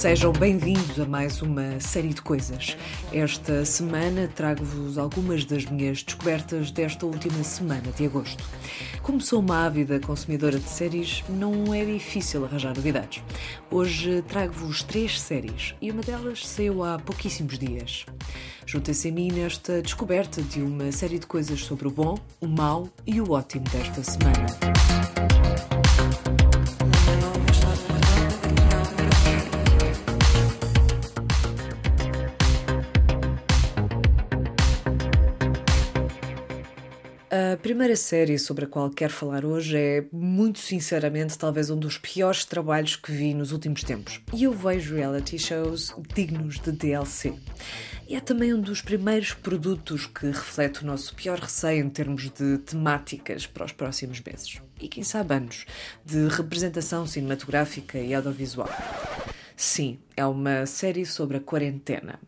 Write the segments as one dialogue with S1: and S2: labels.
S1: Sejam bem-vindos a mais uma série de coisas. Esta semana trago-vos algumas das minhas descobertas desta última semana de agosto. Como sou uma ávida consumidora de séries, não é difícil arranjar novidades. Hoje trago-vos três séries e uma delas saiu há pouquíssimos dias. Juntem-se a mim nesta descoberta de uma série de coisas sobre o bom, o mau e o ótimo desta semana. Primeira série sobre a qual quero falar hoje é, muito sinceramente, talvez um dos piores trabalhos que vi nos últimos tempos. E eu vejo reality shows dignos de DLC. E é também um dos primeiros produtos que reflete o nosso pior receio em termos de temáticas para os próximos meses. E quem sabe anos de representação cinematográfica e audiovisual. Sim, é uma série sobre a quarentena.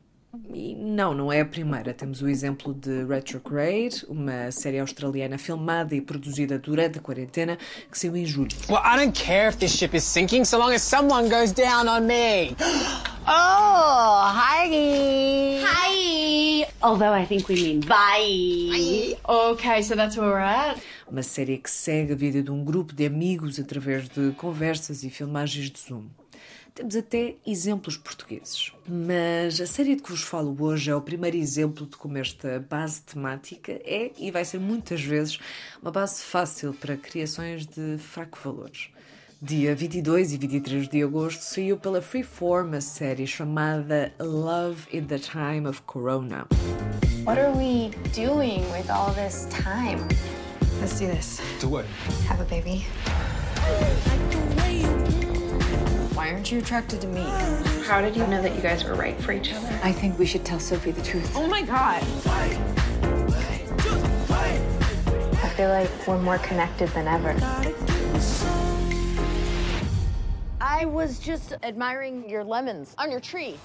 S1: E não, não é a primeira. Temos o exemplo de Retrograde, uma série australiana filmada e produzida durante a quarentena, que saiu em julho.
S2: Well, I don't care if this ship is sinking so long as someone goes down on me. Oh, hi.
S3: Hi. Although I think we mean bye. Okay, so that's where we're at.
S1: Uma série que segue a vida de um grupo de amigos através de conversas e filmagens de Zoom. Temos até exemplos portugueses. Mas a série de que vos falo hoje é o primeiro exemplo de como esta base temática é e vai ser muitas vezes uma base fácil para criações de fraco valor. Dia 22 e 23 de agosto saiu pela Freeform a série chamada Love in the Time of Corona.
S4: What are we doing with all this time?
S5: Let's do this.
S6: Do what?
S4: Have a baby.
S5: Why aren't you attracted to me?
S4: How did you know that you guys were right for each other?
S5: I think we should tell Sophie the truth.
S4: Oh my god. I feel like we're more connected than ever.
S3: I was just admiring your lemons on your tree.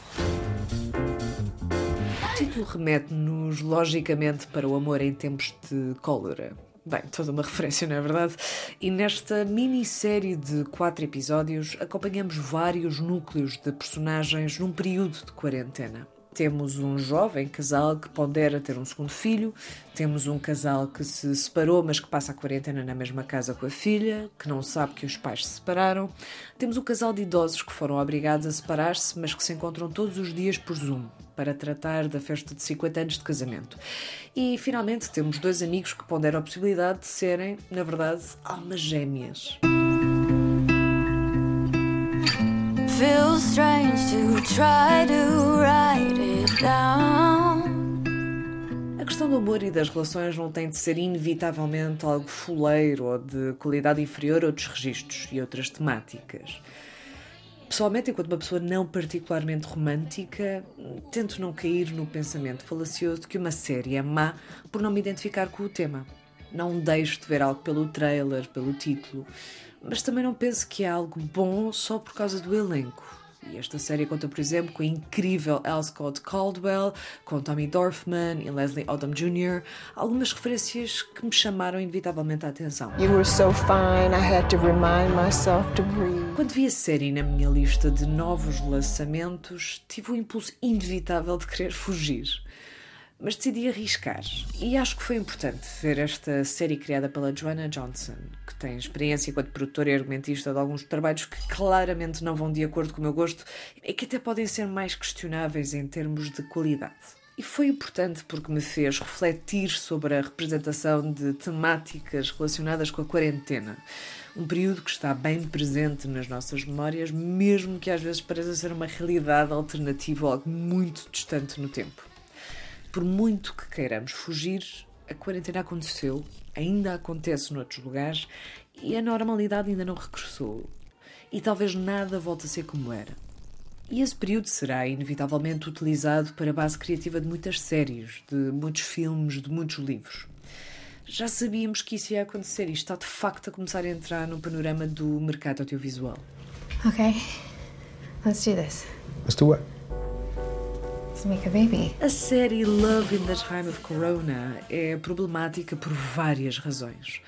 S1: O título remete-nos logicamente para o amor em tempos de cólera. Bem, toda uma referência, não é verdade? E nesta minissérie de quatro episódios acompanhamos vários núcleos de personagens num período de quarentena. Temos um jovem casal que pondera ter um segundo filho, temos um casal que se separou, mas que passa a quarentena na mesma casa com a filha, que não sabe que os pais se separaram. Temos um casal de idosos que foram obrigados a separar-se, mas que se encontram todos os dias por Zoom para tratar da festa de 50 anos de casamento. E finalmente temos dois amigos que ponderam a possibilidade de serem, na verdade, almas gêmeas.
S7: Feels strange to try to write it down.
S1: A questão do amor e das relações não tem de ser inevitavelmente algo fuleiro ou de qualidade inferior a outros registros e outras temáticas. Pessoalmente, enquanto uma pessoa não particularmente romântica, tento não cair no pensamento falacioso de que uma série é má por não me identificar com o tema. Não deixo de ver algo pelo trailer, pelo título, mas também não penso que é algo bom só por causa do elenco. E esta série conta, por exemplo, com a incrível L. Scott Caldwell, com Tommy Dorfman e Leslie Odom Jr., algumas referências que me chamaram inevitavelmente a atenção.
S8: You were so fine, I had to remind myself to breathe.
S1: Quando vi a série na minha lista de novos lançamentos, tive o impulso inevitável de querer fugir. Mas decidi arriscar. E acho que foi importante ver esta série criada pela Joanna Johnson, que tem experiência enquanto produtora e argumentista de alguns trabalhos que claramente não vão de acordo com o meu gosto e que até podem ser mais questionáveis em termos de qualidade. E foi importante porque me fez refletir sobre a representação de temáticas relacionadas com a quarentena. Um período que está bem presente nas nossas memórias, mesmo que às vezes pareça ser uma realidade alternativa ou algo muito distante no tempo. Por muito que queiramos fugir, a quarentena aconteceu, ainda acontece noutros lugares e a normalidade ainda não regressou. E talvez nada volte a ser como era. E esse período será inevitavelmente utilizado para a base criativa de muitas séries, de muitos filmes, de muitos livros. Já sabíamos que isso ia acontecer e está de facto a começar a entrar no panorama do mercado audiovisual.
S4: Okay, let's do this.
S9: Let's do what?
S4: Make a baby.
S1: A série Love in the Time of Corona é problemática por várias razões.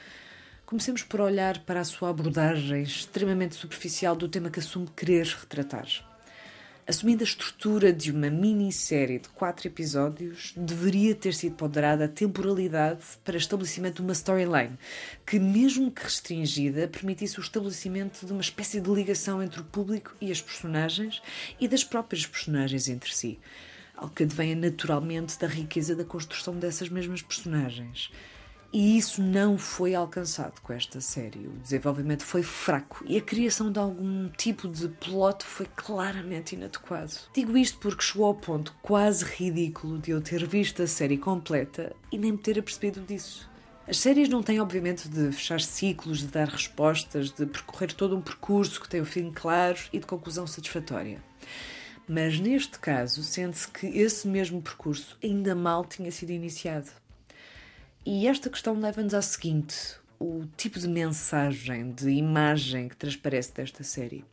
S1: Comecemos por olhar para a sua abordagem extremamente superficial do tema que assume querer retratar. Assumindo a estrutura de uma minissérie de quatro episódios, deveria ter sido ponderada a temporalidade para estabelecimento de uma storyline, que, mesmo que restringida, permitisse o estabelecimento de uma espécie de ligação entre o público e as personagens e das próprias personagens entre si. Algo que advém naturalmente da riqueza da construção dessas mesmas personagens. E isso não foi alcançado com esta série. O desenvolvimento foi fraco e a criação de algum tipo de plot foi claramente inadequado. Digo isto porque chegou ao ponto quase ridículo de eu ter visto a série completa e nem me ter apercebido disso. As séries não têm, obviamente, de fechar ciclos, de dar respostas, de percorrer todo um percurso que tem um fim claro e de conclusão satisfatória. Mas neste caso, sente-se que esse mesmo percurso ainda mal tinha sido iniciado. E esta questão leva-nos ao seguinte: o tipo de mensagem, de imagem que transparece desta série.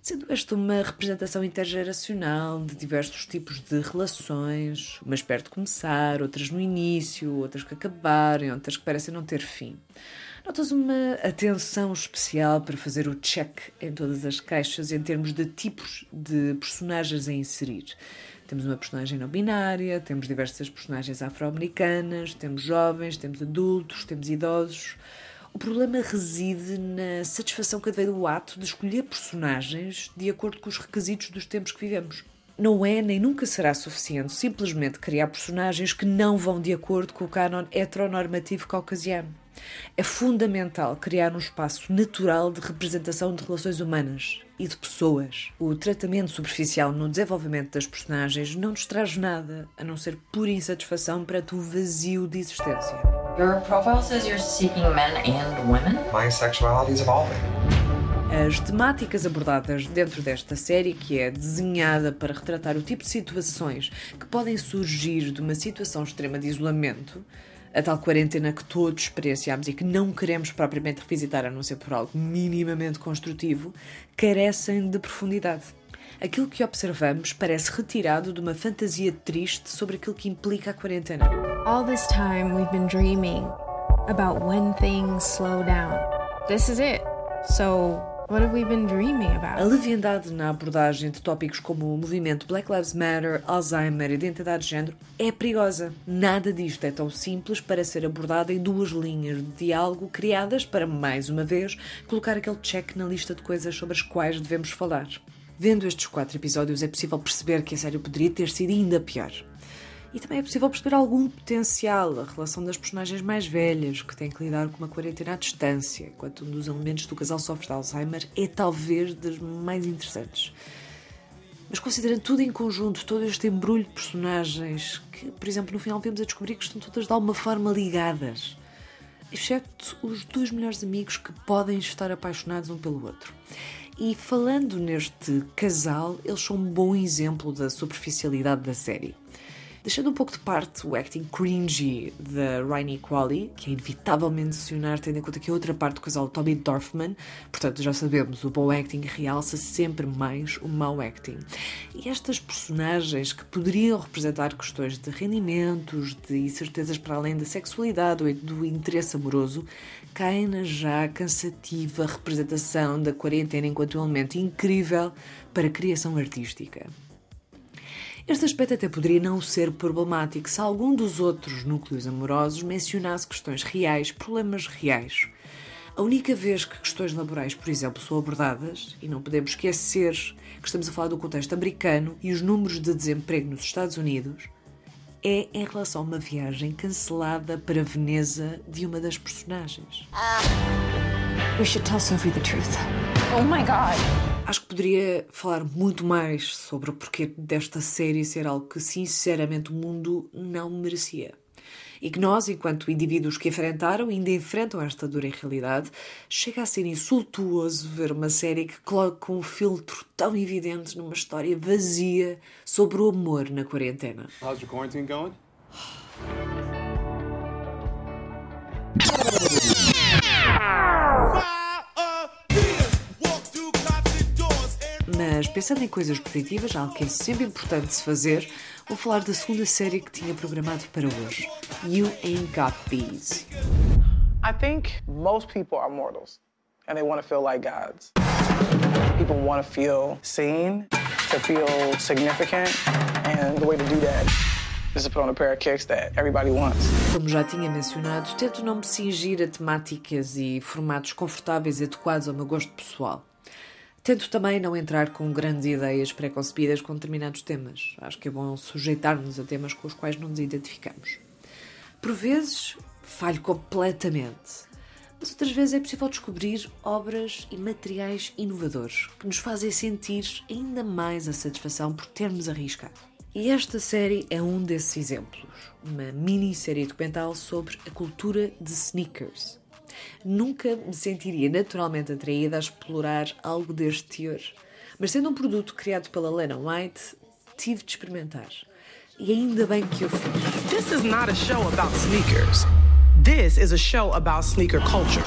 S1: Sendo esta uma representação intergeracional de diversos tipos de relações, umas perto de começar, outras no início, outras que acabarem, outras que parecem não ter fim. Notas uma atenção especial para fazer o check em todas as caixas em termos de tipos de personagens a inserir. Temos uma personagem não binária, temos diversas personagens afro-americanas, temos jovens, temos adultos, temos idosos. O problema reside na satisfação que advém do ato de escolher personagens de acordo com os requisitos dos tempos que vivemos. Não é nem nunca será suficiente simplesmente criar personagens que não vão de acordo com o canon heteronormativo caucasiano. É fundamental criar um espaço natural de representação de relações humanas e de pessoas. O tratamento superficial no desenvolvimento das personagens não nos traz nada, a não ser pura insatisfação perante o vazio de existência.
S10: Your profile says you're seeking men and women?
S9: My sexuality is evolving.
S1: As temáticas abordadas dentro desta série, que é desenhada para retratar o tipo de situações que podem surgir de uma situação extrema de isolamento, a tal quarentena que todos experienciamos e que não queremos propriamente revisitar, a não ser por algo minimamente construtivo, carecem de profundidade. Aquilo que observamos parece retirado de uma fantasia triste sobre aquilo que implica a quarentena.
S4: All this time we've been dreaming about when things slow down. This is it. So, What have we been dreaming about?
S1: A leviandade na abordagem de tópicos como o movimento Black Lives Matter, Alzheimer e identidade de género é perigosa. Nada disto é tão simples para ser abordado em duas linhas de diálogo criadas para, mais uma vez, colocar aquele check na lista de coisas sobre as quais devemos falar. Vendo estes quatro episódios, é possível perceber que a série poderia ter sido ainda pior. E também é possível perceber algum potencial, a relação das personagens mais velhas, que têm que lidar com uma quarentena à distância, enquanto um dos elementos do casal sofre de Alzheimer é talvez das mais interessantes. Mas considerando tudo em conjunto, todo este embrulho de personagens, que, por exemplo, no final vemos a descobrir que estão todas de alguma forma ligadas, exceto os dois melhores amigos que podem estar apaixonados um pelo outro. E falando neste casal, eles são um bom exemplo da superficialidade da série. Deixando um pouco de parte o acting cringy da Rainy Qualley, que é inevitavelmente mencionar, tendo em conta que a outra parte do casal Tommy Dorfman, portanto já sabemos, o bom acting realça sempre mais o mau acting. E estas personagens que poderiam representar questões de rendimentos, de incertezas para além da sexualidade ou do interesse amoroso, caem na já cansativa representação da quarentena enquanto elemento incrível para a criação artística. Este aspecto até poderia não ser problemático se algum dos outros núcleos amorosos mencionasse questões reais, problemas reais. A única vez que questões laborais, por exemplo, são abordadas, e não podemos esquecer que estamos a falar do contexto americano e os números de desemprego nos Estados Unidos, é em relação a uma viagem cancelada para Veneza de uma das personagens.
S5: We should tell Sophie the truth.
S4: Oh my god.
S1: Acho que poderia falar muito mais sobre o porquê desta série ser algo que, sinceramente, o mundo não merecia. E que nós, enquanto indivíduos que enfrentaram e ainda enfrentam esta dura realidade, chega a ser insultuoso ver uma série que coloca um filtro tão evidente numa história vazia sobre o amor na quarentena.
S11: How's your quarantine going? Ah!
S1: Pensando em coisas positivas, algo que é sempre importante se fazer, vou falar da segunda série que tinha programado para hoje. You Ain't Got Bees.
S11: I think most people are mortals and they want to feel like gods. People want to feel seen, to feel significant, and the way to do that is to put on a pair of kicks that everybody wants.
S1: Como já tinha mencionado, tento não me cingir a temáticas e formatos confortáveis e adequados ao meu gosto pessoal. Tento também não entrar com grandes ideias pré-concebidas com determinados temas. Acho que é bom sujeitar-nos a temas com os quais não nos identificamos. Por vezes, falho completamente. Mas outras vezes é possível descobrir obras e materiais inovadores que nos fazem sentir ainda mais a satisfação por termos arriscado. E esta série é um desses exemplos. Uma minissérie documental sobre a cultura de sneakers. Nunca me sentiria naturalmente atraída a explorar algo deste teor. Mas sendo um produto criado pela Lena White, tive de experimentar. E ainda bem que eu fiz.
S11: This is not a show about sneakers. This is a show about sneaker culture.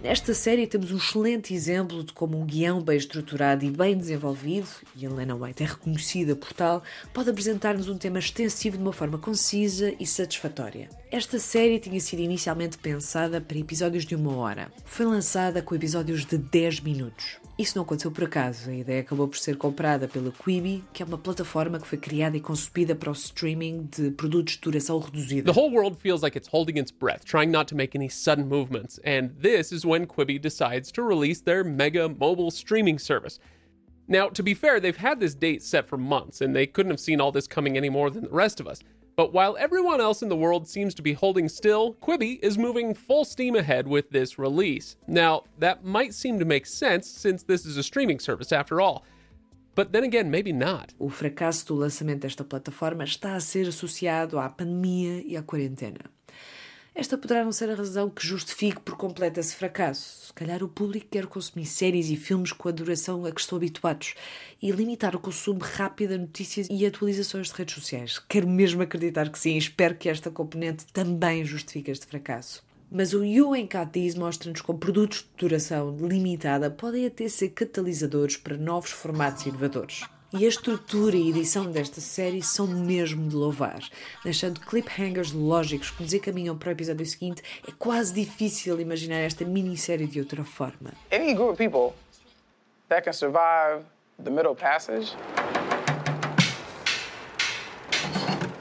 S1: Nesta série temos um excelente exemplo de como um guião bem estruturado e bem desenvolvido, e Helena White é reconhecida por tal, pode apresentar-nos um tema extensivo de uma forma concisa e satisfatória. Esta série tinha sido inicialmente pensada para episódios de uma hora. Foi lançada com episódios de 10 minutos. Isso não aconteceu por acaso. A ideia acabou por ser comprada pela Quibi, que é uma plataforma que foi criada e concebida para o streaming de produtos de duração reduzida.
S12: The whole world feels like it's holding its breath, trying not to make any sudden movements, and this is when Quibi decides to release their mega mobile streaming service. Now, to be fair, they've had this date set for months, and they couldn't have seen all this coming any more than the rest of us. But while everyone else in the world seems to be holding still, Quibi is moving full steam ahead with this release. Now, that might seem to make sense since this is a streaming service after all. But then again, maybe not.
S1: O fracasso do lançamento desta plataforma está a ser associado à pandemia e à quarentena. Esta poderá não ser a razão que justifique por completo esse fracasso. Se calhar o público quer consumir séries e filmes com a duração a que estão habituados e limitar o consumo rápido de notícias e atualizações de redes sociais. Quero mesmo acreditar que sim e espero que esta componente também justifique este fracasso. Mas o Cadiz mostra-nos como produtos de duração limitada podem até ser catalisadores para novos formatos inovadores. E a estrutura e edição desta série são mesmo de louvar, deixando cliffhangers lógicos que nos encaminham para o episódio seguinte. É quase difícil imaginar esta minissérie de outra forma.
S11: Any group of people that can survive the Middle Passage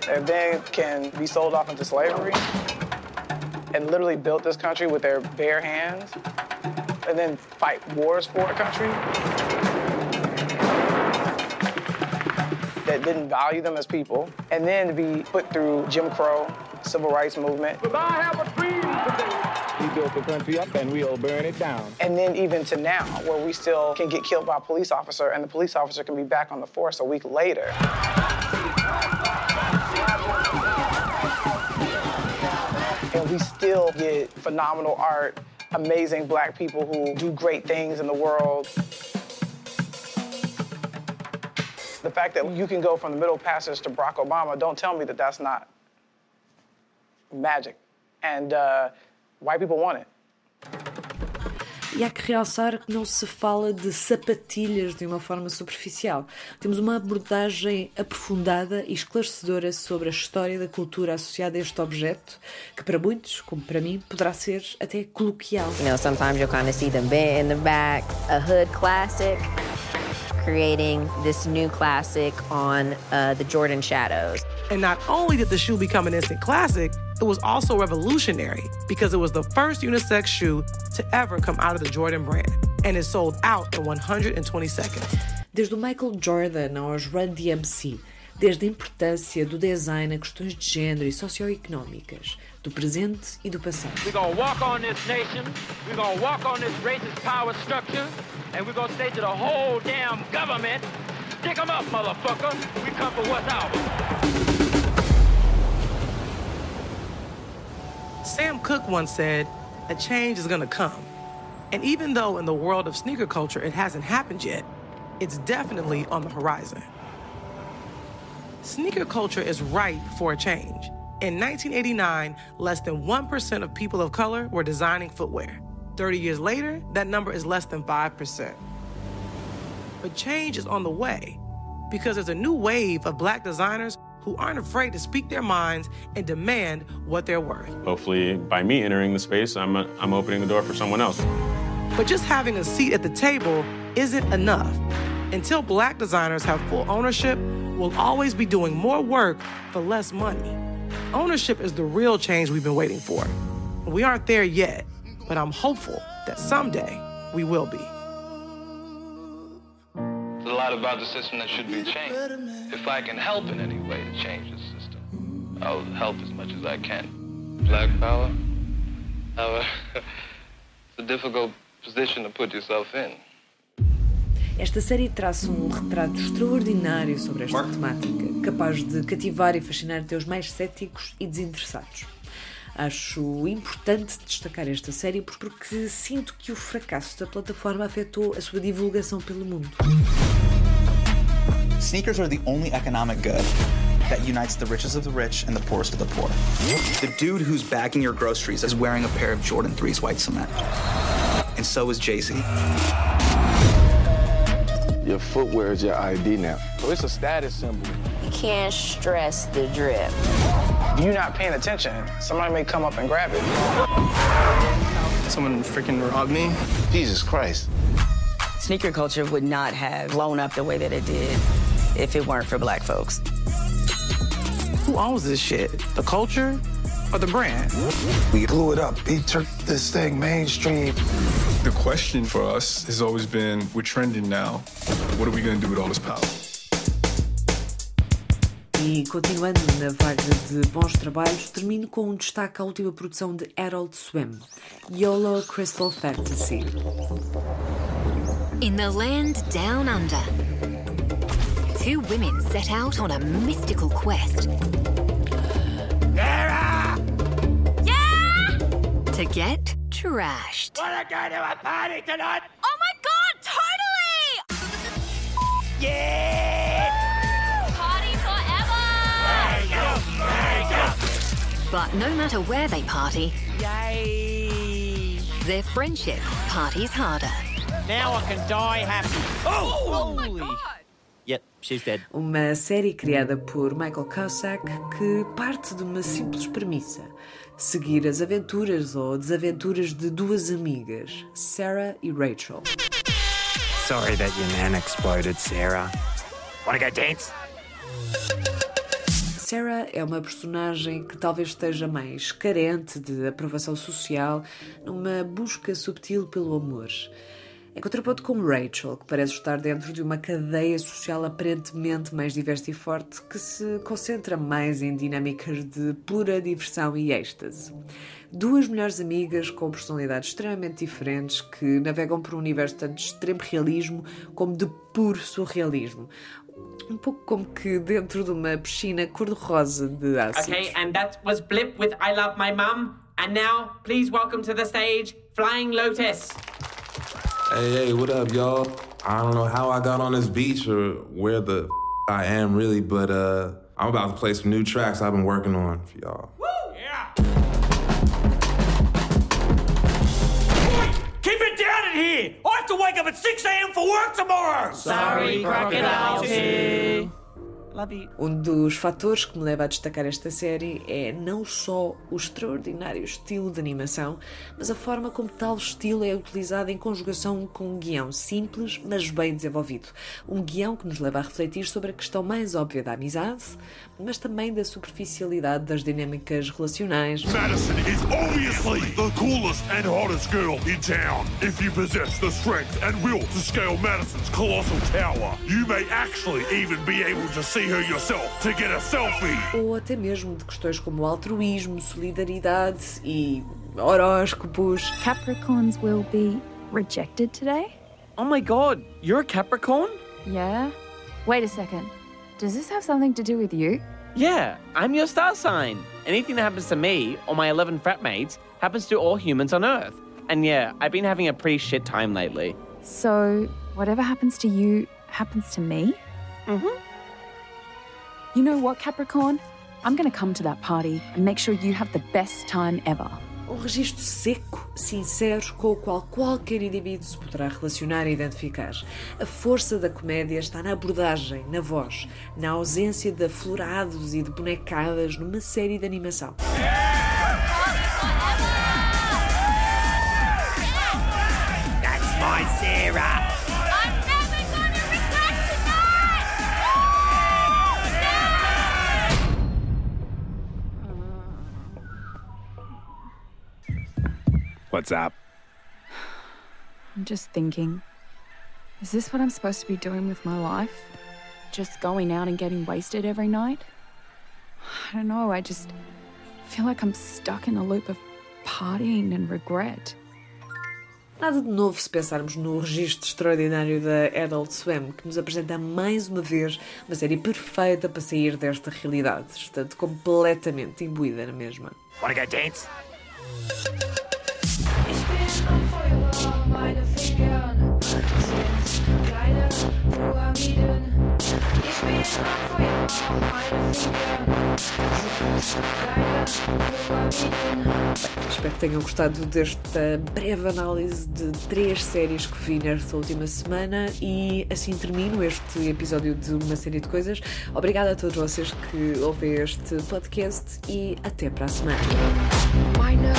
S11: and then can be sold off into slavery and literally built this country with their bare hands and then fight wars for a country that didn't value them as people, and then to be put through Jim Crow, civil rights movement.
S13: But I have a dream today.
S14: We built the country up and we'll burn it down.
S11: And then even to now, where we still can get killed by a police officer, and the police officer can be back on the force a week later. And we still get phenomenal art, amazing black people who do great things in the world. The fact that you can go from the Middle Passage to Barack Obama, don't tell me that that's not magic. And uh, white people want it.
S1: E há que realçar que não se fala de sapatilhas de uma forma superficial. Temos uma abordagem aprofundada e esclarecedora sobre a história da cultura associada a este objeto, que para muitos, como para mim, poderá ser até coloquial.
S15: You know, sometimes you'll kind of see them bent in the back, a hood classic, creating this new classic on uh, the Jordan Shadows.
S11: And not only did the shoe become an instant classic, it was also revolutionary because it was the first unisex shoe to ever come out of the Jordan brand. And it sold out in 120 seconds.
S1: Desde o Michael Jordan aos Run DMC, desde a importância do design a questões de género e socioeconómicas, do presente e do passado.
S16: We're gonna walk on this nation, we're gonna walk on this racist power structure, and we're gonna say to the whole damn government, stick 'em up, motherfucker. We come for what's ours.
S11: Sam Cooke once said, a change is gonna come. And even though in the world of sneaker culture it hasn't happened yet, it's definitely on the horizon. Sneaker culture is ripe for a change. In 1989, less than 1% of people of color were designing footwear. 30 years later, that number is less than 5%. But change is on the way because there's a new wave of black designers who aren't afraid to speak their minds and demand what they're worth.
S17: Hopefully, by me entering the space, I'm, I'm opening the door for someone else.
S11: But just having a seat at the table isn't enough. Until black designers have full ownership, we'll always be doing more work for less money. Ownership is the real change we've been waiting for. We aren't there yet, but I'm hopeful that someday we will be.
S18: There's a lot about the system that should be changed. If I can help in any way to change the system, I'll help as much as I can. Black power? However, it's a difficult position to put yourself in.
S1: Esta série traça um retrato extraordinário sobre esta temática, capaz de cativar e fascinar até os mais céticos e desinteressados. Acho importante destacar esta série porque sinto que o fracasso da plataforma afetou a sua divulgação pelo mundo.
S19: Sneakers are the only economic good that unites the richest of the rich and the poorest of the poor. The dude who's bagging your groceries is wearing a pair of Jordan 3's white cement. And so is Jay Z.
S14: Your footwear is your ID now. So it's a status symbol.
S15: You can't stress the drip.
S11: If you're not paying attention, somebody may come up and grab it.
S20: Someone freaking robbed me?
S14: Jesus Christ.
S21: Sneaker culture would not have blown up the way that it did if it weren't for black folks.
S11: Who owns this shit? The culture or the brand?
S9: We blew it up. We took this thing mainstream.
S22: The question for us has always been we're trending now. What are we going to do with all this power?
S1: E continuando na vaga de bons trabalhos, termino com um destaque à última produção de Adult Swim, YOLO Crystal Fantasy.
S23: In the land down under, two women set out on a mystical quest. To get trashed.
S16: Wanna go to a party tonight?
S23: Oh my god, totally!
S16: Yeah!
S23: Party forever! But no matter where they party,
S16: Yay!
S23: their friendship parties harder.
S16: Now I can die happy.
S23: Oh, oh my
S16: Holy! Yep, she's dead.
S1: Uma série criada por Michael Cusack que parte de uma simples premissa: seguir as aventuras ou desaventuras de duas amigas, Sarah e Rachel.
S24: Sorry that your nan exploded, Sarah. Wanna go dance?
S1: Sarah é uma personagem que talvez esteja mais carente de aprovação social, numa busca subtil pelo amor. Em contraponto com Rachel, que parece estar dentro de uma cadeia social aparentemente mais diversa e forte, que se concentra mais em dinâmicas de pura diversão e êxtase. Duas melhores amigas com personalidades extremamente diferentes que navegam por um universo tanto de extremo realismo como de puro surrealismo. Um pouco como que dentro de uma piscina cor-de-rosa de ácido.
S25: Okay, and that was Blip with I Love My Mum. And now, please welcome to the stage Flying Lotus.
S26: Hey, hey, what up, y'all? I don't know how I got on this beach or where the I am really, but uh, I'm about to play some new tracks I've been working on for y'all.
S16: Keep it down in here! I have to wake up at 6 a.m. for work tomorrow!
S25: Sorry, Crocodile T.
S1: Um dos fatores que me leva a destacar esta série é não só o extraordinário estilo de animação, mas a forma como tal estilo é utilizado em conjugação com um guião simples, mas bem desenvolvido. Um guião que nos leva a refletir sobre a questão mais óbvia da amizade, mas também da superficialidade das dinâmicas relacionais.
S27: Madison is obviously the coolest and hottest girl in town. If you possess the strength and will to scale Madison's colossal tower, you may actually even be able to see her yourself to get a selfie.
S1: Ou até mesmo de questões como altruísmo, solidariedade e horóscopos.
S28: Capricorns will be rejected today?
S29: Oh my god, you're a Capricorn?
S28: Yeah. Wait a second. Does this have something to do with you?
S29: Yeah, I'm your star sign. Anything that happens to me or my 11 fratmates happens to all humans on Earth. And yeah, I've been having a pretty shit time lately.
S28: So, whatever happens to you happens to me?
S29: Mm hmm.
S28: You know what, Capricorn? I'm gonna come to that party and make sure you have the best time ever.
S1: Um registro seco, sincero com o qual qualquer indivíduo se poderá relacionar e identificar. A força da comédia está na abordagem, na voz, na ausência de aflorados e de bonecadas numa série de animação.
S24: What's up?
S28: I'm just thinking is this what I'm supposed to be doing with my life? Just going out and getting wasted every night? I don't know, I just feel like I'm stuck in a loop of partying and regret.
S1: Nada de novo se pensarmos no registro extraordinário da Adult Swim, que nos apresenta mais uma vez uma série perfeita para sair desta realidade, estando completamente imbuída na mesma.
S24: Wanna go dance?
S30: Meine Fingern sind kleine Pyramiden. Ich bin am Feuer, meine Fingern sind kleine Pyramiden.
S1: Espero que tenham gostado desta breve análise de três séries que vi nesta última semana e assim termino este episódio de uma série de coisas. Obrigada a todos vocês que ouvem este podcast e até para a semana.
S30: Meine